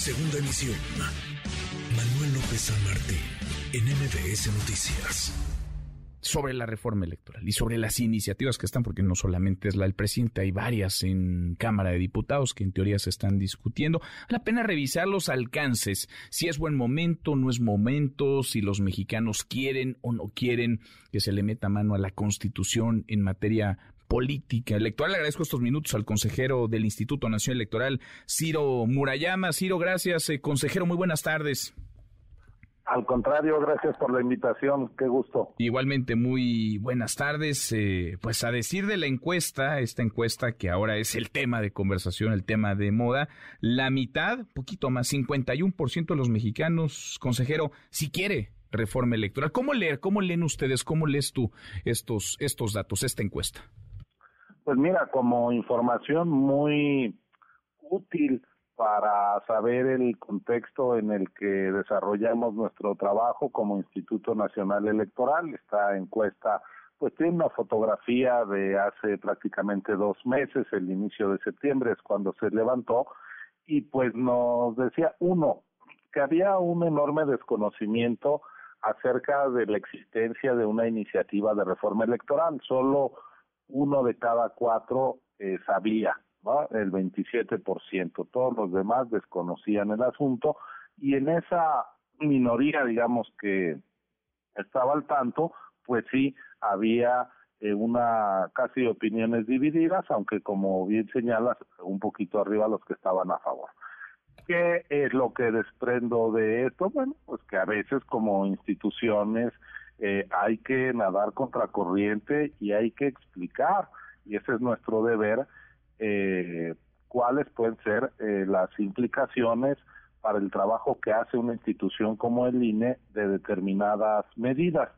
Segunda emisión. Manuel López San Martín, en MBS Noticias sobre la reforma electoral y sobre las iniciativas que están, porque no solamente es la del presidente, hay varias en Cámara de Diputados que en teoría se están discutiendo. La pena revisar los alcances, si es buen momento, no es momento, si los mexicanos quieren o no quieren que se le meta mano a la Constitución en materia política electoral. Le agradezco estos minutos al consejero del Instituto Nacional Electoral, Ciro Murayama. Ciro, gracias. Eh, consejero, muy buenas tardes. Al contrario, gracias por la invitación, qué gusto. Igualmente, muy buenas tardes. Eh, pues a decir de la encuesta, esta encuesta que ahora es el tema de conversación, el tema de moda, la mitad, poquito más, 51% de los mexicanos, consejero, si quiere reforma electoral. ¿Cómo leer, cómo leen ustedes, cómo lees tú estos, estos datos, esta encuesta? Pues mira, como información muy útil para saber el contexto en el que desarrollamos nuestro trabajo como Instituto Nacional Electoral. Esta encuesta pues tiene una fotografía de hace prácticamente dos meses, el inicio de septiembre es cuando se levantó, y pues nos decía, uno, que había un enorme desconocimiento acerca de la existencia de una iniciativa de reforma electoral. Solo uno de cada cuatro eh, sabía el 27%. Todos los demás desconocían el asunto y en esa minoría, digamos, que estaba al tanto, pues sí había eh, una casi opiniones divididas, aunque como bien señalas, un poquito arriba los que estaban a favor. ¿Qué es lo que desprendo de esto? Bueno, pues que a veces como instituciones eh, hay que nadar contracorriente y hay que explicar, y ese es nuestro deber, eh, cuáles pueden ser eh, las implicaciones para el trabajo que hace una institución como el INE de determinadas medidas.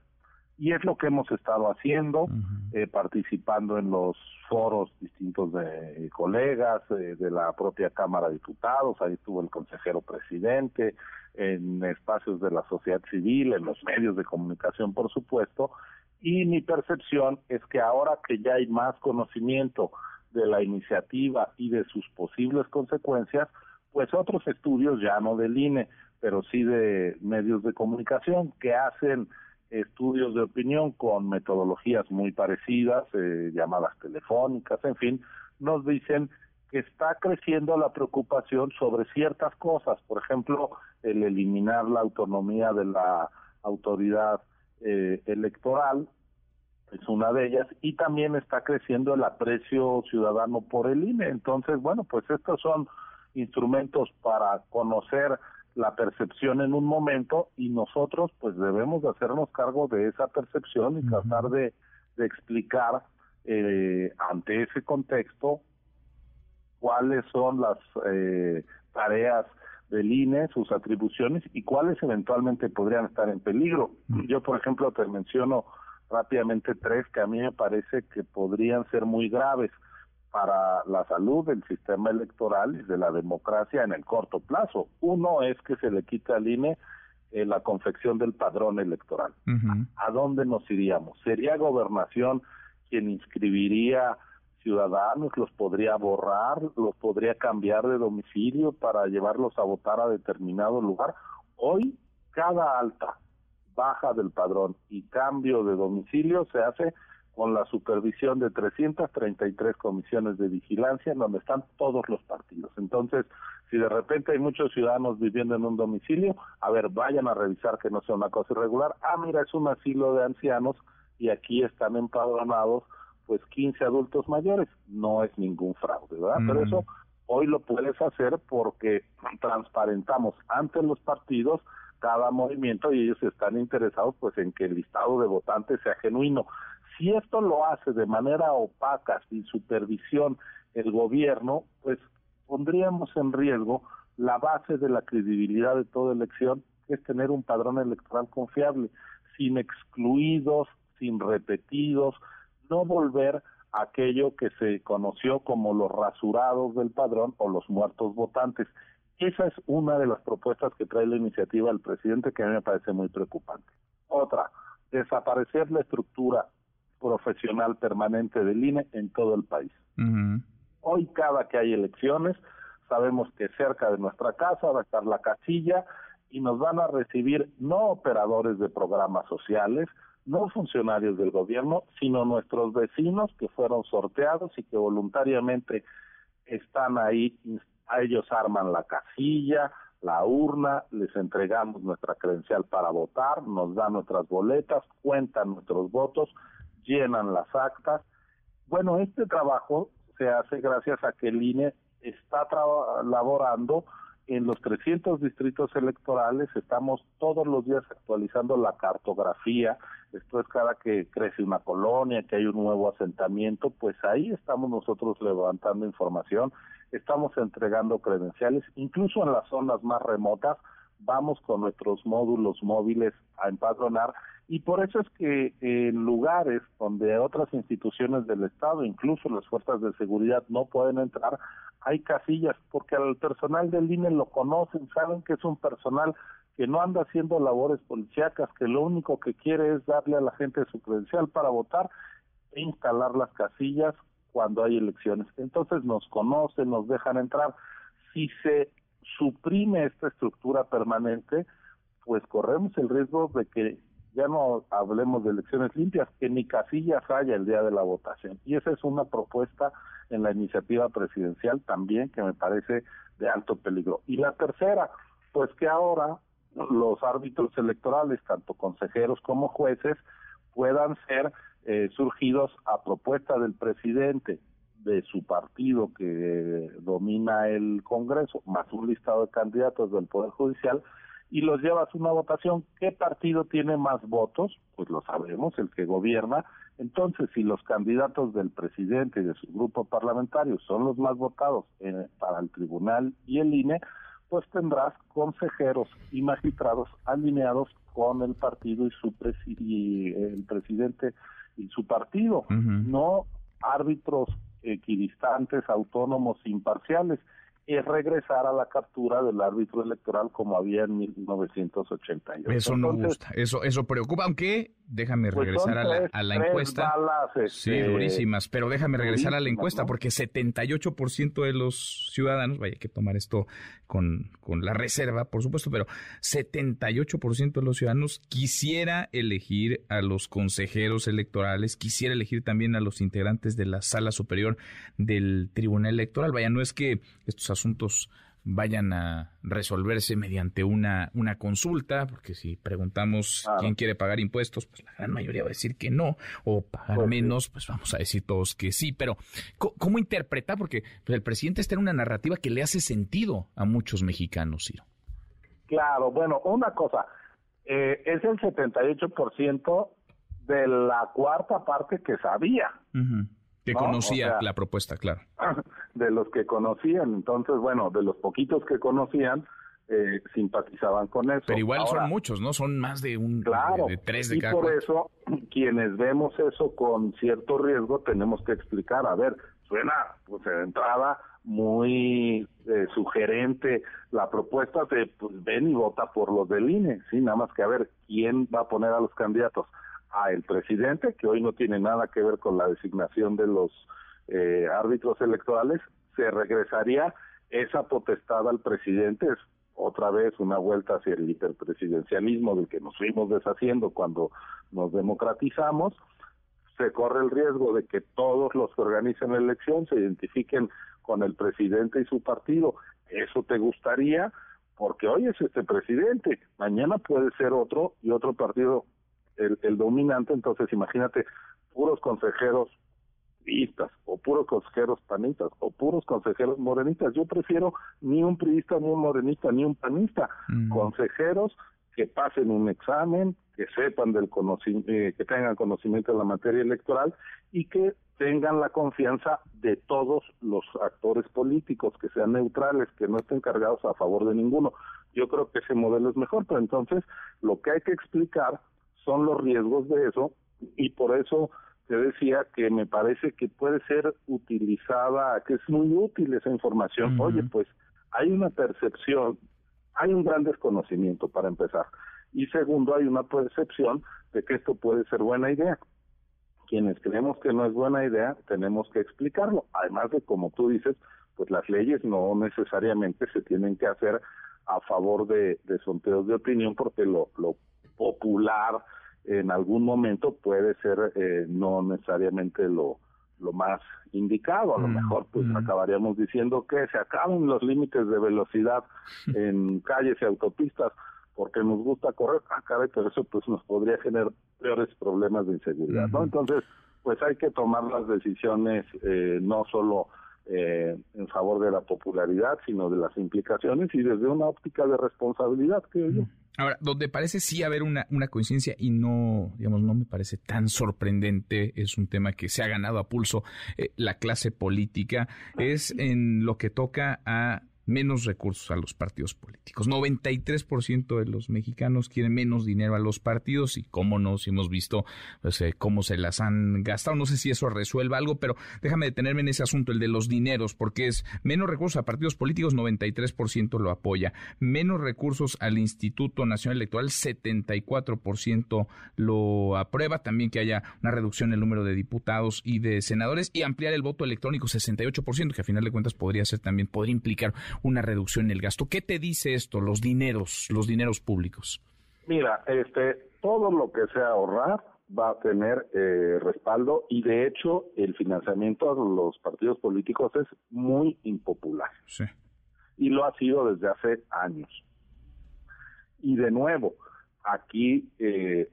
Y es lo que hemos estado haciendo, eh, participando en los foros distintos de colegas, eh, de la propia Cámara de Diputados, ahí estuvo el consejero presidente, en espacios de la sociedad civil, en los medios de comunicación, por supuesto, y mi percepción es que ahora que ya hay más conocimiento de la iniciativa y de sus posibles consecuencias, pues otros estudios, ya no del INE, pero sí de medios de comunicación, que hacen estudios de opinión con metodologías muy parecidas, eh, llamadas telefónicas, en fin, nos dicen que está creciendo la preocupación sobre ciertas cosas, por ejemplo, el eliminar la autonomía de la autoridad eh, electoral, es una de ellas, y también está creciendo el aprecio ciudadano por el INE. Entonces, bueno, pues estos son instrumentos para conocer la percepción en un momento y nosotros pues debemos hacernos cargo de esa percepción y tratar de, explicar eh, ante ese contexto cuáles son las eh, tareas del INE, sus atribuciones y cuáles eventualmente podrían estar en peligro. Yo, por ejemplo, te menciono rápidamente tres que a mí me parece que podrían ser muy graves para la salud del sistema electoral y de la democracia en el corto plazo. Uno es que se le quita al INE eh, la confección del padrón electoral. ¿A dónde nos iríamos? ¿Sería gobernación quien inscribiría ciudadanos, los podría borrar, los podría cambiar de domicilio para llevarlos a votar a determinado lugar? Hoy, cada alta baja del padrón y cambio de domicilio se hace con la supervisión de 333 comisiones de vigilancia en donde están todos los partidos. Entonces, si de repente hay muchos ciudadanos viviendo en un domicilio, a ver, vayan a revisar que no sea una cosa irregular. Ah, mira, es un asilo de ancianos y aquí están empadronados pues 15 adultos mayores. No es ningún fraude, ¿verdad? Pero mm. eso hoy lo puedes hacer porque transparentamos ante los partidos cada movimiento y ellos están interesados pues en que el listado de votantes sea genuino. Si esto lo hace de manera opaca, sin supervisión el gobierno, pues pondríamos en riesgo la base de la credibilidad de toda elección, que es tener un padrón electoral confiable, sin excluidos, sin repetidos, no volver a aquello que se conoció como los rasurados del padrón o los muertos votantes. Esa es una de las propuestas que trae la iniciativa del presidente que a mí me parece muy preocupante. Otra, desaparecer la estructura profesional permanente del INE en todo el país. Hoy cada que hay elecciones sabemos que cerca de nuestra casa va a estar la casilla y nos van a recibir no operadores de programas sociales, no funcionarios del gobierno, sino nuestros vecinos que fueron sorteados y que voluntariamente están ahí, a ellos arman la casilla, la urna, les entregamos nuestra credencial para votar, nos dan nuestras boletas, cuentan nuestros votos, llenan las actas. Bueno, este trabajo se hace gracias a que el INE está laborando en los 300 distritos electorales, estamos todos los días actualizando la cartografía, esto es cada que crece una colonia, que hay un nuevo asentamiento, pues ahí estamos nosotros levantando información, estamos entregando credenciales, incluso en las zonas más remotas, vamos con nuestros módulos móviles a empadronar y por eso es que en lugares donde otras instituciones del Estado, incluso las fuerzas de seguridad, no pueden entrar, hay casillas, porque al personal del INE lo conocen, saben que es un personal que no anda haciendo labores policíacas, que lo único que quiere es darle a la gente su credencial para votar e instalar las casillas cuando hay elecciones. Entonces nos conocen, nos dejan entrar. Si se suprime esta estructura permanente, pues corremos el riesgo de que ya no hablemos de elecciones limpias, que ni casillas haya el día de la votación. Y esa es una propuesta en la iniciativa presidencial también que me parece de alto peligro. Y la tercera, pues que ahora los árbitros electorales, tanto consejeros como jueces, puedan ser eh, surgidos a propuesta del presidente de su partido que domina el Congreso, más un listado de candidatos del Poder Judicial, y los llevas a una votación. ¿Qué partido tiene más votos? Pues lo sabemos, el que gobierna. Entonces, si los candidatos del presidente y de su grupo parlamentario son los más votados eh, para el tribunal y el INE, pues tendrás consejeros y magistrados alineados con el partido y su el presidente y su partido, no árbitros equidistantes, autónomos, imparciales es regresar a la captura del árbitro electoral como había en 1988. Eso no gusta, eso eso preocupa, aunque déjame pues regresar a la, a la encuesta. sí, este, durísimas, pero déjame regresar a la encuesta porque 78% de los ciudadanos, vaya, hay que tomar esto con, con la reserva, por supuesto, pero 78% de los ciudadanos quisiera elegir a los consejeros electorales, quisiera elegir también a los integrantes de la sala superior del Tribunal Electoral. Vaya, no es que estos asuntos vayan a resolverse mediante una, una consulta, porque si preguntamos quién quiere pagar impuestos, pues la gran mayoría va a decir que no, o pagar pues menos, pues vamos a decir todos que sí, pero ¿cómo, interpreta? Porque pues, el presidente está en una narrativa que le hace sentido a muchos mexicanos, Ciro. Claro, bueno, una cosa, eh, es el 78% de la cuarta parte que sabía. Que conocía la propuesta, claro. De los que conocían, entonces, bueno, de los poquitos que conocían, eh, simpatizaban con eso. Pero igual son muchos, ¿no? Son más de un, claro, de, tres de y por eso, quienes vemos eso con cierto riesgo, tenemos que explicar, a ver, suena, pues de entrada, muy eh, sugerente la propuesta de, pues ven y vota por los del INE, sí, nada más que a ver, ¿quién va a poner a los candidatos? A el presidente, que hoy no tiene nada que ver con la designación de los eh, árbitros electorales, se regresaría esa potestad al presidente, es otra vez una vuelta hacia el hiperpresidencialismo del que nos fuimos deshaciendo cuando nos democratizamos, se corre el riesgo de que todos los que organizan la elección se identifiquen con el presidente y su partido. ¿Eso te gustaría? Porque hoy es este presidente, mañana puede ser otro y otro partido el, dominante, entonces imagínate puros consejeros priistas o puros consejeros panistas o puros consejeros morenistas. Yo prefiero ni un priista, ni un morenista, ni un panista. Mm. Consejeros que pasen un examen, que sepan del conocimiento, eh, que tengan conocimiento de la materia electoral y que tengan la confianza de todos los actores políticos, que sean neutrales, que no estén cargados a favor de ninguno. Yo creo que ese modelo es mejor, pero entonces lo que hay que explicar son los riesgos de eso y por eso te decía que me parece que puede ser utilizada, que es muy útil esa información. Oye, pues hay una percepción, hay un gran desconocimiento para empezar. Y segundo, hay una percepción de que esto puede ser buena idea. Quienes creemos que no es buena idea, tenemos que explicarlo. Además de, como tú dices, pues las leyes no necesariamente se tienen que hacer a favor de, de sondeos de opinión porque lo, lo popular en algún momento puede ser eh, no necesariamente lo, lo más indicado. A lo mm, mejor pues mm. acabaríamos diciendo que se acaben los límites de velocidad en calles y autopistas porque nos gusta correr, ah, caray, pero eso pues nos podría generar peores problemas de inseguridad, ¿no? Entonces, pues hay que tomar las decisiones eh, no solo eh, en favor de la popularidad, sino de las implicaciones y desde una óptica de responsabilidad, creo yo. Ahora, donde parece sí haber una, una coincidencia y no, digamos, no me parece tan sorprendente, es un tema que se ha ganado a pulso eh, la clase política, es en lo que toca a menos recursos a los partidos políticos. 93% de los mexicanos quieren menos dinero a los partidos y cómo no, si hemos visto pues, eh, cómo se las han gastado. No sé si eso resuelva algo, pero déjame detenerme en ese asunto, el de los dineros, porque es menos recursos a partidos políticos, 93% lo apoya. Menos recursos al Instituto Nacional Electoral, 74% lo aprueba. También que haya una reducción en el número de diputados y de senadores y ampliar el voto electrónico, 68%, que a final de cuentas podría ser también, podría implicar una reducción en el gasto. ¿Qué te dice esto, los dineros, los dineros públicos? Mira, este, todo lo que sea ahorrar va a tener eh, respaldo y de hecho el financiamiento a los partidos políticos es muy impopular. Sí. Y lo ha sido desde hace años. Y de nuevo, aquí eh,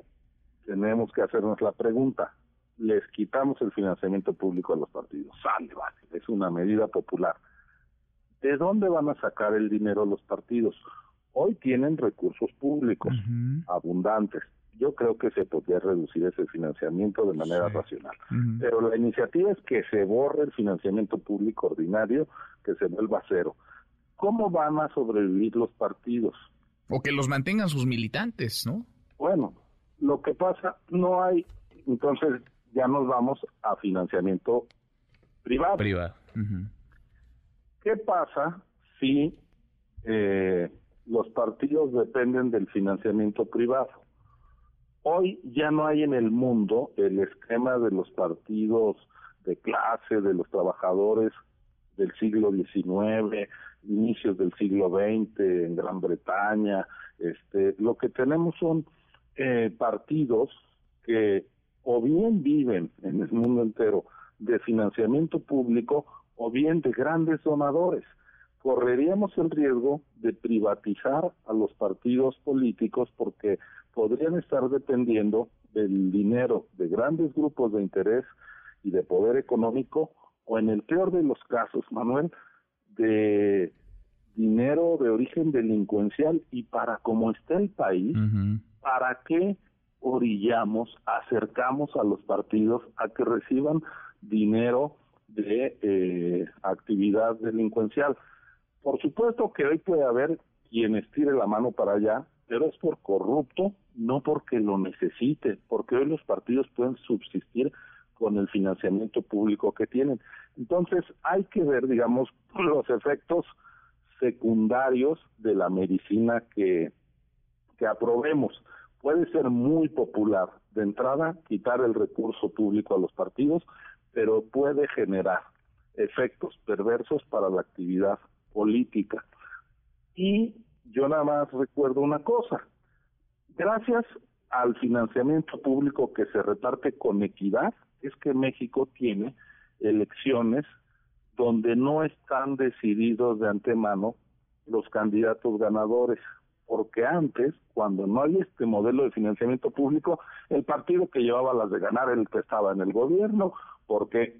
tenemos que hacernos la pregunta. Les quitamos el financiamiento público a los partidos. Sale, vale. Es una medida popular. ¿De dónde van a sacar el dinero los partidos? Hoy tienen recursos públicos abundantes. Yo creo que se podría reducir ese financiamiento de manera racional. Pero la iniciativa es que se borre el financiamiento público ordinario, que se vuelva cero. ¿Cómo van a sobrevivir los partidos? O que los mantengan sus militantes, ¿no? Bueno, lo que pasa, no hay, entonces ya nos vamos a financiamiento privado. Privado. ¿Qué pasa si eh, los partidos dependen del financiamiento privado? Hoy ya no hay en el mundo el esquema de los partidos de clase, de los trabajadores del siglo XIX, inicios del siglo XX en Gran Bretaña. Este, lo que tenemos son eh, partidos que o bien viven en el mundo entero de financiamiento público o bien de grandes donadores. Correríamos el riesgo de privatizar a los partidos políticos porque podrían estar dependiendo del dinero de grandes grupos de interés y de poder económico o en el peor de los casos, Manuel, de dinero de origen delincuencial y para cómo está el país, ¿para qué orillamos, acercamos a los partidos a que reciban dinero de eh, actividad delincuencial. Por supuesto que hoy puede haber quien estire la mano para allá, pero es por corrupto, no porque lo necesite, porque hoy los partidos pueden subsistir con el financiamiento público que tienen. Entonces hay que ver, digamos, los efectos secundarios de la medicina que, que aprobemos. Puede ser muy popular de entrada quitar el recurso público a los partidos, pero puede generar efectos perversos para la actividad política. Y yo nada más recuerdo una cosa, gracias al financiamiento público que se reparte con equidad, es que México tiene elecciones donde no están decididos de antemano los candidatos ganadores, porque antes, cuando no hay este modelo de financiamiento público, el partido que llevaba las de ganar el que estaba en el gobierno porque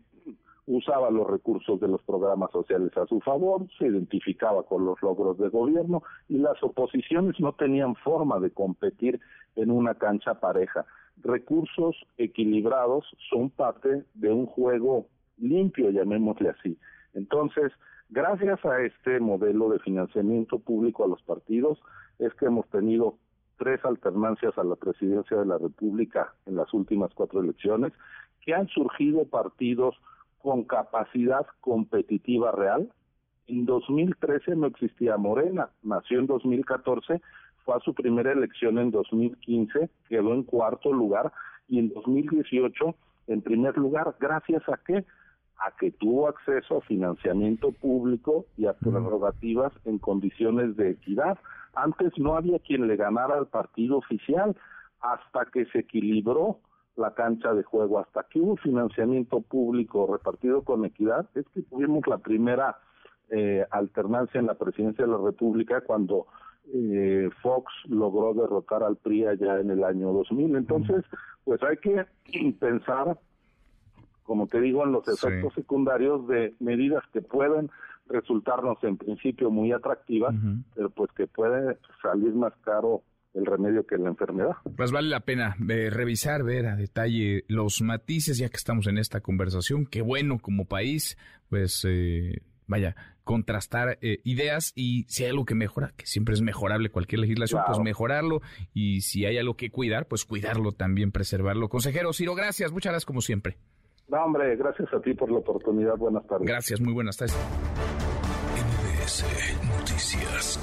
usaba los recursos de los programas sociales a su favor, se identificaba con los logros de gobierno y las oposiciones no tenían forma de competir en una cancha pareja. Recursos equilibrados son parte de un juego limpio, llamémosle así. Entonces, gracias a este modelo de financiamiento público a los partidos, es que hemos tenido tres alternancias a la presidencia de la República en las últimas cuatro elecciones que han surgido partidos con capacidad competitiva real. En 2013 no existía Morena, nació en 2014, fue a su primera elección en 2015, quedó en cuarto lugar y en 2018 en primer lugar, gracias a qué? a que tuvo acceso a financiamiento público y a prerrogativas en condiciones de equidad. Antes no había quien le ganara al partido oficial hasta que se equilibró la cancha de juego, hasta que hubo financiamiento público repartido con equidad, es que tuvimos la primera eh, alternancia en la presidencia de la República cuando eh, Fox logró derrotar al PRI allá en el año 2000. Entonces, pues hay que pensar, como te digo, en los efectos secundarios de medidas que pueden resultarnos en principio muy atractivas, pero pues que puede salir más caro el remedio que la enfermedad. Pues vale la pena eh, revisar, ver a detalle los matices, ya que estamos en esta conversación. Qué bueno como país, pues eh, vaya, contrastar eh, ideas y si hay algo que mejora, que siempre es mejorable cualquier legislación, pues mejorarlo y si hay algo que cuidar, pues cuidarlo también, preservarlo. Consejero Ciro, gracias, muchas gracias como siempre. No, hombre, gracias a ti por la oportunidad. Buenas tardes. Gracias, muy buenas tardes. NBS Noticias.